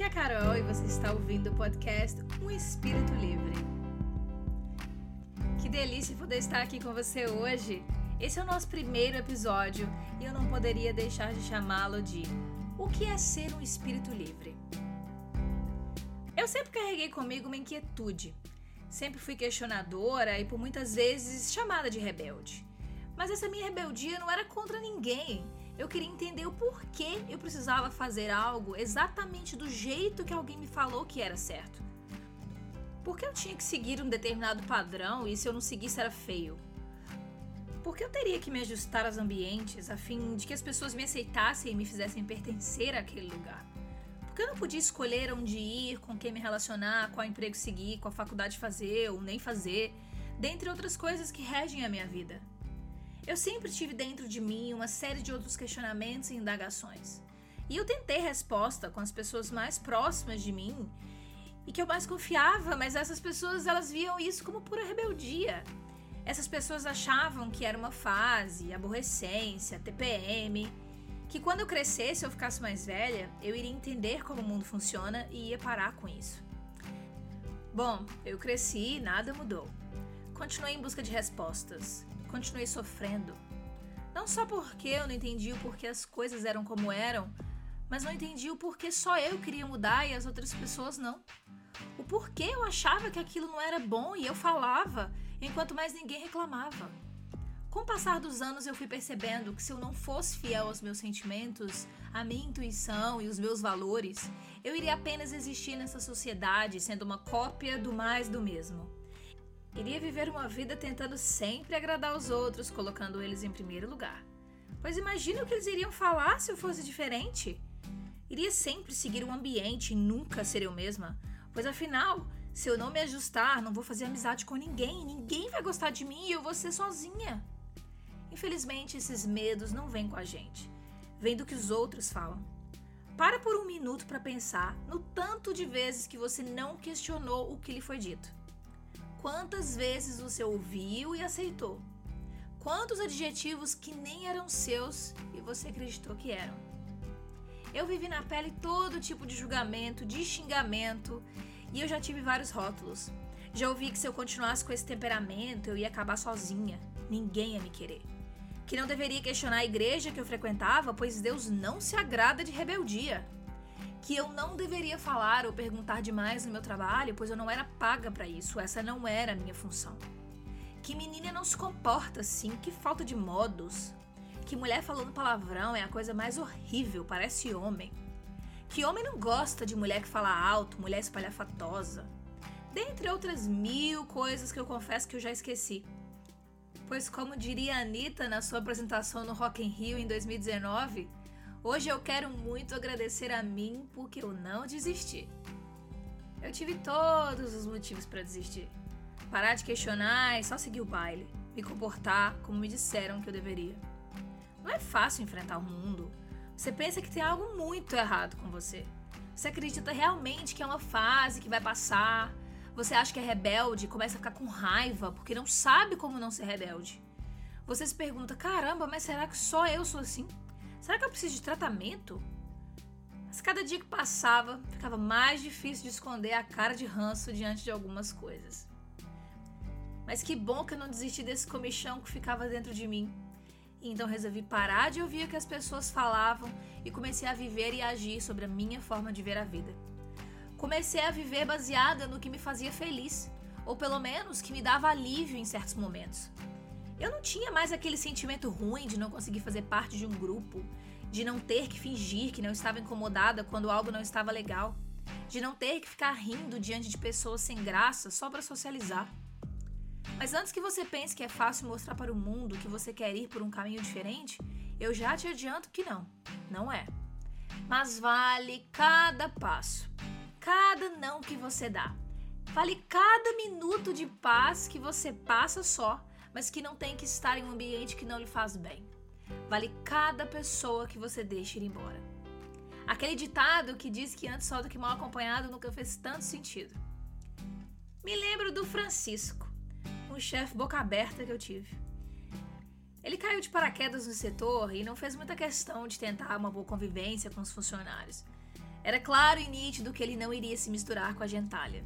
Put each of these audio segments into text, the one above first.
Aqui é a Carol e você está ouvindo o podcast Um Espírito Livre. Que delícia poder estar aqui com você hoje. Esse é o nosso primeiro episódio e eu não poderia deixar de chamá-lo de O que é ser um espírito livre? Eu sempre carreguei comigo uma inquietude. Sempre fui questionadora e por muitas vezes chamada de rebelde. Mas essa minha rebeldia não era contra ninguém eu queria entender o porquê eu precisava fazer algo exatamente do jeito que alguém me falou que era certo. Por que eu tinha que seguir um determinado padrão e se eu não seguisse era feio? Por que eu teria que me ajustar aos ambientes a fim de que as pessoas me aceitassem e me fizessem pertencer àquele lugar? Por que eu não podia escolher onde ir, com quem me relacionar, qual emprego seguir, qual faculdade fazer ou nem fazer, dentre outras coisas que regem a minha vida? Eu sempre tive dentro de mim uma série de outros questionamentos e indagações. E eu tentei resposta com as pessoas mais próximas de mim e que eu mais confiava, mas essas pessoas elas viam isso como pura rebeldia. Essas pessoas achavam que era uma fase, aborrecência, TPM, que quando eu crescesse ou ficasse mais velha, eu iria entender como o mundo funciona e ia parar com isso. Bom, eu cresci e nada mudou. Continuei em busca de respostas continuei sofrendo. Não só porque eu não entendi o porquê as coisas eram como eram, mas não entendi o porquê só eu queria mudar e as outras pessoas não. O porquê eu achava que aquilo não era bom e eu falava, enquanto mais ninguém reclamava. Com o passar dos anos, eu fui percebendo que se eu não fosse fiel aos meus sentimentos, à minha intuição e os meus valores, eu iria apenas existir nessa sociedade sendo uma cópia do mais do mesmo. Iria viver uma vida tentando sempre agradar os outros, colocando eles em primeiro lugar. Pois imagina o que eles iriam falar se eu fosse diferente. Iria sempre seguir um ambiente e nunca ser eu mesma, pois afinal, se eu não me ajustar, não vou fazer amizade com ninguém, ninguém vai gostar de mim e eu vou ser sozinha. Infelizmente, esses medos não vêm com a gente, vêm do que os outros falam. Para por um minuto para pensar no tanto de vezes que você não questionou o que lhe foi dito. Quantas vezes você ouviu e aceitou? Quantos adjetivos que nem eram seus e você acreditou que eram? Eu vivi na pele todo tipo de julgamento, de xingamento e eu já tive vários rótulos. Já ouvi que se eu continuasse com esse temperamento eu ia acabar sozinha, ninguém ia me querer. Que não deveria questionar a igreja que eu frequentava, pois Deus não se agrada de rebeldia que eu não deveria falar ou perguntar demais no meu trabalho, pois eu não era paga para isso, essa não era a minha função. Que menina não se comporta assim, que falta de modos. Que mulher falando palavrão é a coisa mais horrível, parece homem. Que homem não gosta de mulher que fala alto, mulher espalhafatosa. Dentre outras mil coisas que eu confesso que eu já esqueci. Pois, como diria a Anitta na sua apresentação no Rock in Rio em 2019, Hoje eu quero muito agradecer a mim porque eu não desisti. Eu tive todos os motivos para desistir. Parar de questionar e só seguir o baile. Me comportar como me disseram que eu deveria. Não é fácil enfrentar o mundo. Você pensa que tem algo muito errado com você. Você acredita realmente que é uma fase que vai passar. Você acha que é rebelde e começa a ficar com raiva porque não sabe como não ser rebelde. Você se pergunta: caramba, mas será que só eu sou assim? Será que eu preciso de tratamento? Mas cada dia que passava, ficava mais difícil de esconder a cara de ranço diante de algumas coisas. Mas que bom que eu não desisti desse comichão que ficava dentro de mim. E então resolvi parar de ouvir o que as pessoas falavam e comecei a viver e agir sobre a minha forma de ver a vida. Comecei a viver baseada no que me fazia feliz, ou pelo menos que me dava alívio em certos momentos. Eu não tinha mais aquele sentimento ruim de não conseguir fazer parte de um grupo, de não ter que fingir que não estava incomodada quando algo não estava legal, de não ter que ficar rindo diante de pessoas sem graça só para socializar. Mas antes que você pense que é fácil mostrar para o mundo que você quer ir por um caminho diferente, eu já te adianto que não, não é. Mas vale cada passo, cada não que você dá, vale cada minuto de paz que você passa só mas que não tem que estar em um ambiente que não lhe faz bem. Vale cada pessoa que você deixa ir embora. Aquele ditado que diz que antes só do que mal acompanhado nunca fez tanto sentido. Me lembro do Francisco, um chefe boca aberta que eu tive. Ele caiu de paraquedas no setor e não fez muita questão de tentar uma boa convivência com os funcionários. Era claro e nítido que ele não iria se misturar com a gentalha.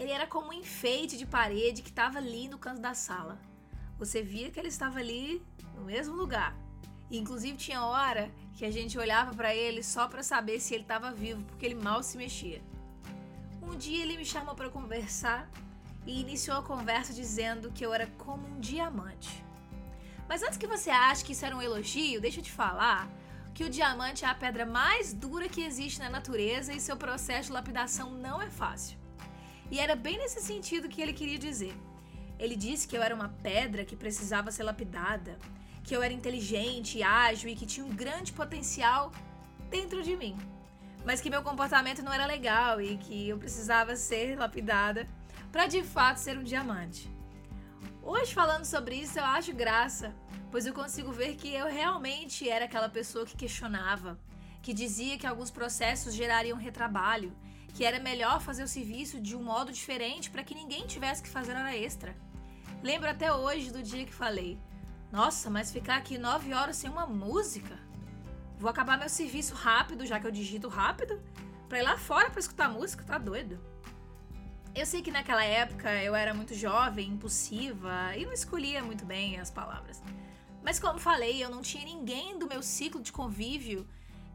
Ele era como um enfeite de parede que estava ali no canto da sala. Você via que ele estava ali no mesmo lugar. E, inclusive tinha hora que a gente olhava para ele só para saber se ele estava vivo, porque ele mal se mexia. Um dia ele me chamou para conversar e iniciou a conversa dizendo que eu era como um diamante. Mas antes que você ache que isso era um elogio, deixa eu te falar que o diamante é a pedra mais dura que existe na natureza e seu processo de lapidação não é fácil. E era bem nesse sentido que ele queria dizer. Ele disse que eu era uma pedra que precisava ser lapidada, que eu era inteligente, ágil e que tinha um grande potencial dentro de mim, mas que meu comportamento não era legal e que eu precisava ser lapidada para de fato ser um diamante. Hoje, falando sobre isso, eu acho graça, pois eu consigo ver que eu realmente era aquela pessoa que questionava, que dizia que alguns processos gerariam retrabalho que era melhor fazer o serviço de um modo diferente para que ninguém tivesse que fazer hora extra. Lembro até hoje do dia que falei: Nossa, mas ficar aqui nove horas sem uma música? Vou acabar meu serviço rápido, já que eu digito rápido, para ir lá fora para escutar música, tá doido? Eu sei que naquela época eu era muito jovem, impulsiva e não escolhia muito bem as palavras. Mas como falei, eu não tinha ninguém do meu ciclo de convívio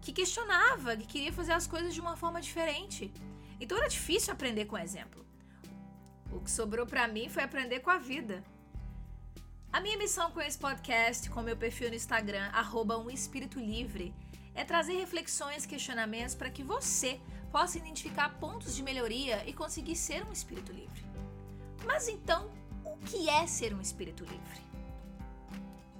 que questionava, que queria fazer as coisas de uma forma diferente. Então era difícil aprender com exemplo. O que sobrou para mim foi aprender com a vida. A minha missão com esse podcast, com meu perfil no Instagram, arroba um espírito livre, é trazer reflexões questionamentos para que você possa identificar pontos de melhoria e conseguir ser um espírito livre. Mas então, o que é ser um espírito livre?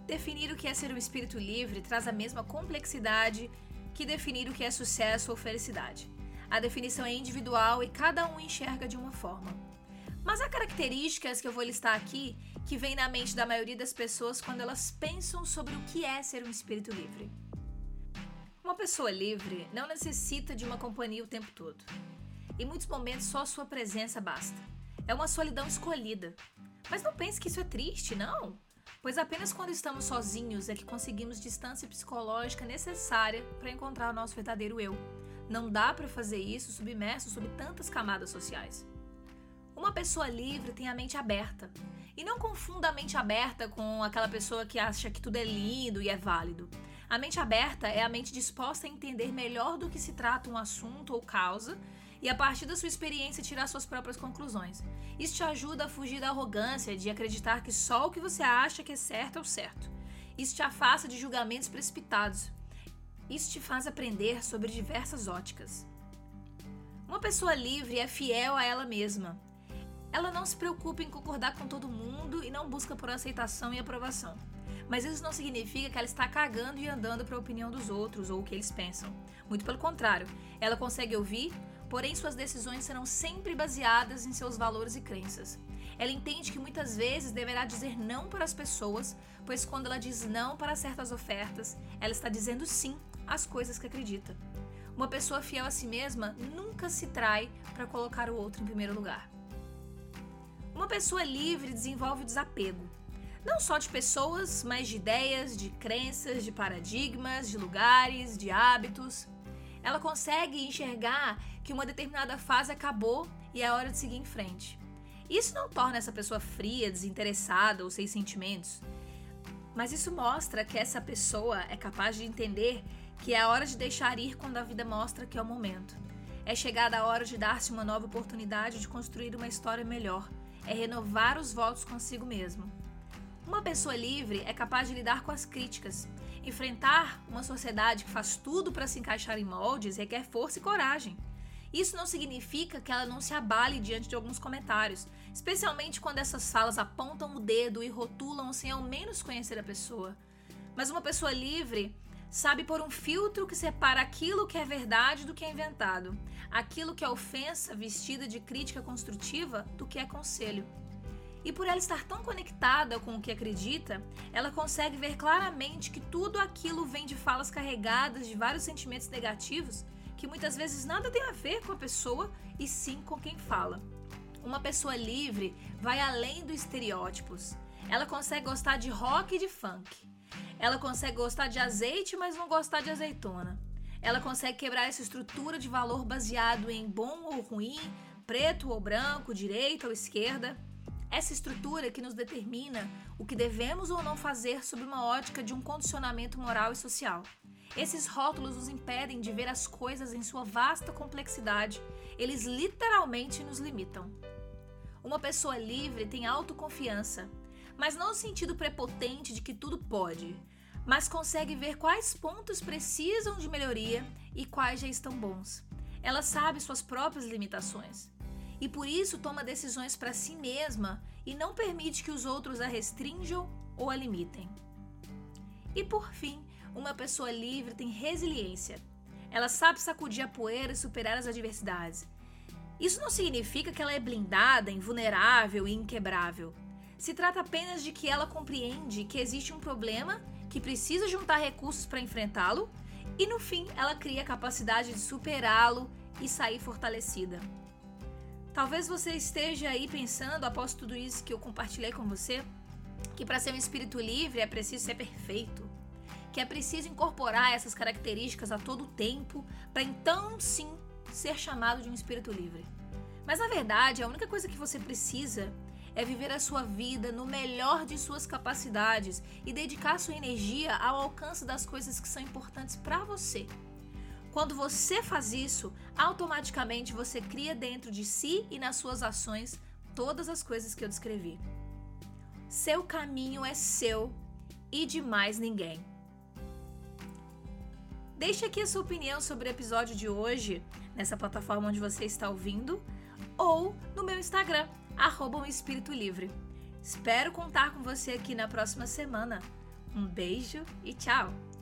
Definir o que é ser um espírito livre traz a mesma complexidade que definir o que é sucesso ou felicidade. A definição é individual e cada um enxerga de uma forma. Mas há características que eu vou listar aqui que vêm na mente da maioria das pessoas quando elas pensam sobre o que é ser um espírito livre. Uma pessoa livre não necessita de uma companhia o tempo todo. Em muitos momentos, só a sua presença basta. É uma solidão escolhida. Mas não pense que isso é triste, não pois apenas quando estamos sozinhos é que conseguimos distância psicológica necessária para encontrar o nosso verdadeiro eu. Não dá para fazer isso submerso sob tantas camadas sociais. Uma pessoa livre tem a mente aberta. E não confunda a mente aberta com aquela pessoa que acha que tudo é lindo e é válido. A mente aberta é a mente disposta a entender melhor do que se trata um assunto ou causa e a partir da sua experiência tirar suas próprias conclusões. Isso te ajuda a fugir da arrogância de acreditar que só o que você acha que é certo é o certo. Isso te afasta de julgamentos precipitados. Isso te faz aprender sobre diversas óticas. Uma pessoa livre é fiel a ela mesma. Ela não se preocupa em concordar com todo mundo e não busca por aceitação e aprovação. Mas isso não significa que ela está cagando e andando para a opinião dos outros ou o que eles pensam. Muito pelo contrário, ela consegue ouvir, porém suas decisões serão sempre baseadas em seus valores e crenças. Ela entende que muitas vezes deverá dizer não para as pessoas, pois quando ela diz não para certas ofertas, ela está dizendo sim às coisas que acredita. Uma pessoa fiel a si mesma nunca se trai para colocar o outro em primeiro lugar. Uma pessoa livre desenvolve desapego, não só de pessoas, mas de ideias, de crenças, de paradigmas, de lugares, de hábitos. Ela consegue enxergar que uma determinada fase acabou e é hora de seguir em frente. Isso não torna essa pessoa fria, desinteressada ou sem sentimentos, mas isso mostra que essa pessoa é capaz de entender que é a hora de deixar ir quando a vida mostra que é o momento. É chegada a hora de dar-se uma nova oportunidade de construir uma história melhor. É renovar os votos consigo mesmo. Uma pessoa livre é capaz de lidar com as críticas. Enfrentar uma sociedade que faz tudo para se encaixar em moldes requer força e coragem. Isso não significa que ela não se abale diante de alguns comentários, especialmente quando essas falas apontam o dedo e rotulam sem ao menos conhecer a pessoa. Mas uma pessoa livre sabe por um filtro que separa aquilo que é verdade do que é inventado, aquilo que é ofensa vestida de crítica construtiva do que é conselho. E por ela estar tão conectada com o que acredita, ela consegue ver claramente que tudo aquilo vem de falas carregadas de vários sentimentos negativos que muitas vezes nada tem a ver com a pessoa e sim com quem fala. Uma pessoa livre vai além dos estereótipos. Ela consegue gostar de rock e de funk. Ela consegue gostar de azeite, mas não gostar de azeitona. Ela consegue quebrar essa estrutura de valor baseado em bom ou ruim, preto ou branco, direita ou esquerda. Essa estrutura que nos determina o que devemos ou não fazer sob uma ótica de um condicionamento moral e social. Esses rótulos nos impedem de ver as coisas em sua vasta complexidade. Eles literalmente nos limitam. Uma pessoa livre tem autoconfiança, mas não no sentido prepotente de que tudo pode, mas consegue ver quais pontos precisam de melhoria e quais já estão bons. Ela sabe suas próprias limitações e por isso toma decisões para si mesma e não permite que os outros a restringam ou a limitem. E por fim, uma pessoa livre tem resiliência. Ela sabe sacudir a poeira e superar as adversidades. Isso não significa que ela é blindada, invulnerável e inquebrável. Se trata apenas de que ela compreende que existe um problema, que precisa juntar recursos para enfrentá-lo e no fim ela cria a capacidade de superá-lo e sair fortalecida. Talvez você esteja aí pensando, após tudo isso que eu compartilhei com você, que para ser um espírito livre é preciso ser perfeito, que é preciso incorporar essas características a todo tempo para então sim ser chamado de um espírito livre. Mas na verdade, a única coisa que você precisa é viver a sua vida no melhor de suas capacidades e dedicar sua energia ao alcance das coisas que são importantes para você. Quando você faz isso, automaticamente você cria dentro de si e nas suas ações todas as coisas que eu descrevi. Seu caminho é seu e de mais ninguém. Deixe aqui a sua opinião sobre o episódio de hoje nessa plataforma onde você está ouvindo ou no meu Instagram, arroba um Espírito Livre. Espero contar com você aqui na próxima semana. Um beijo e tchau!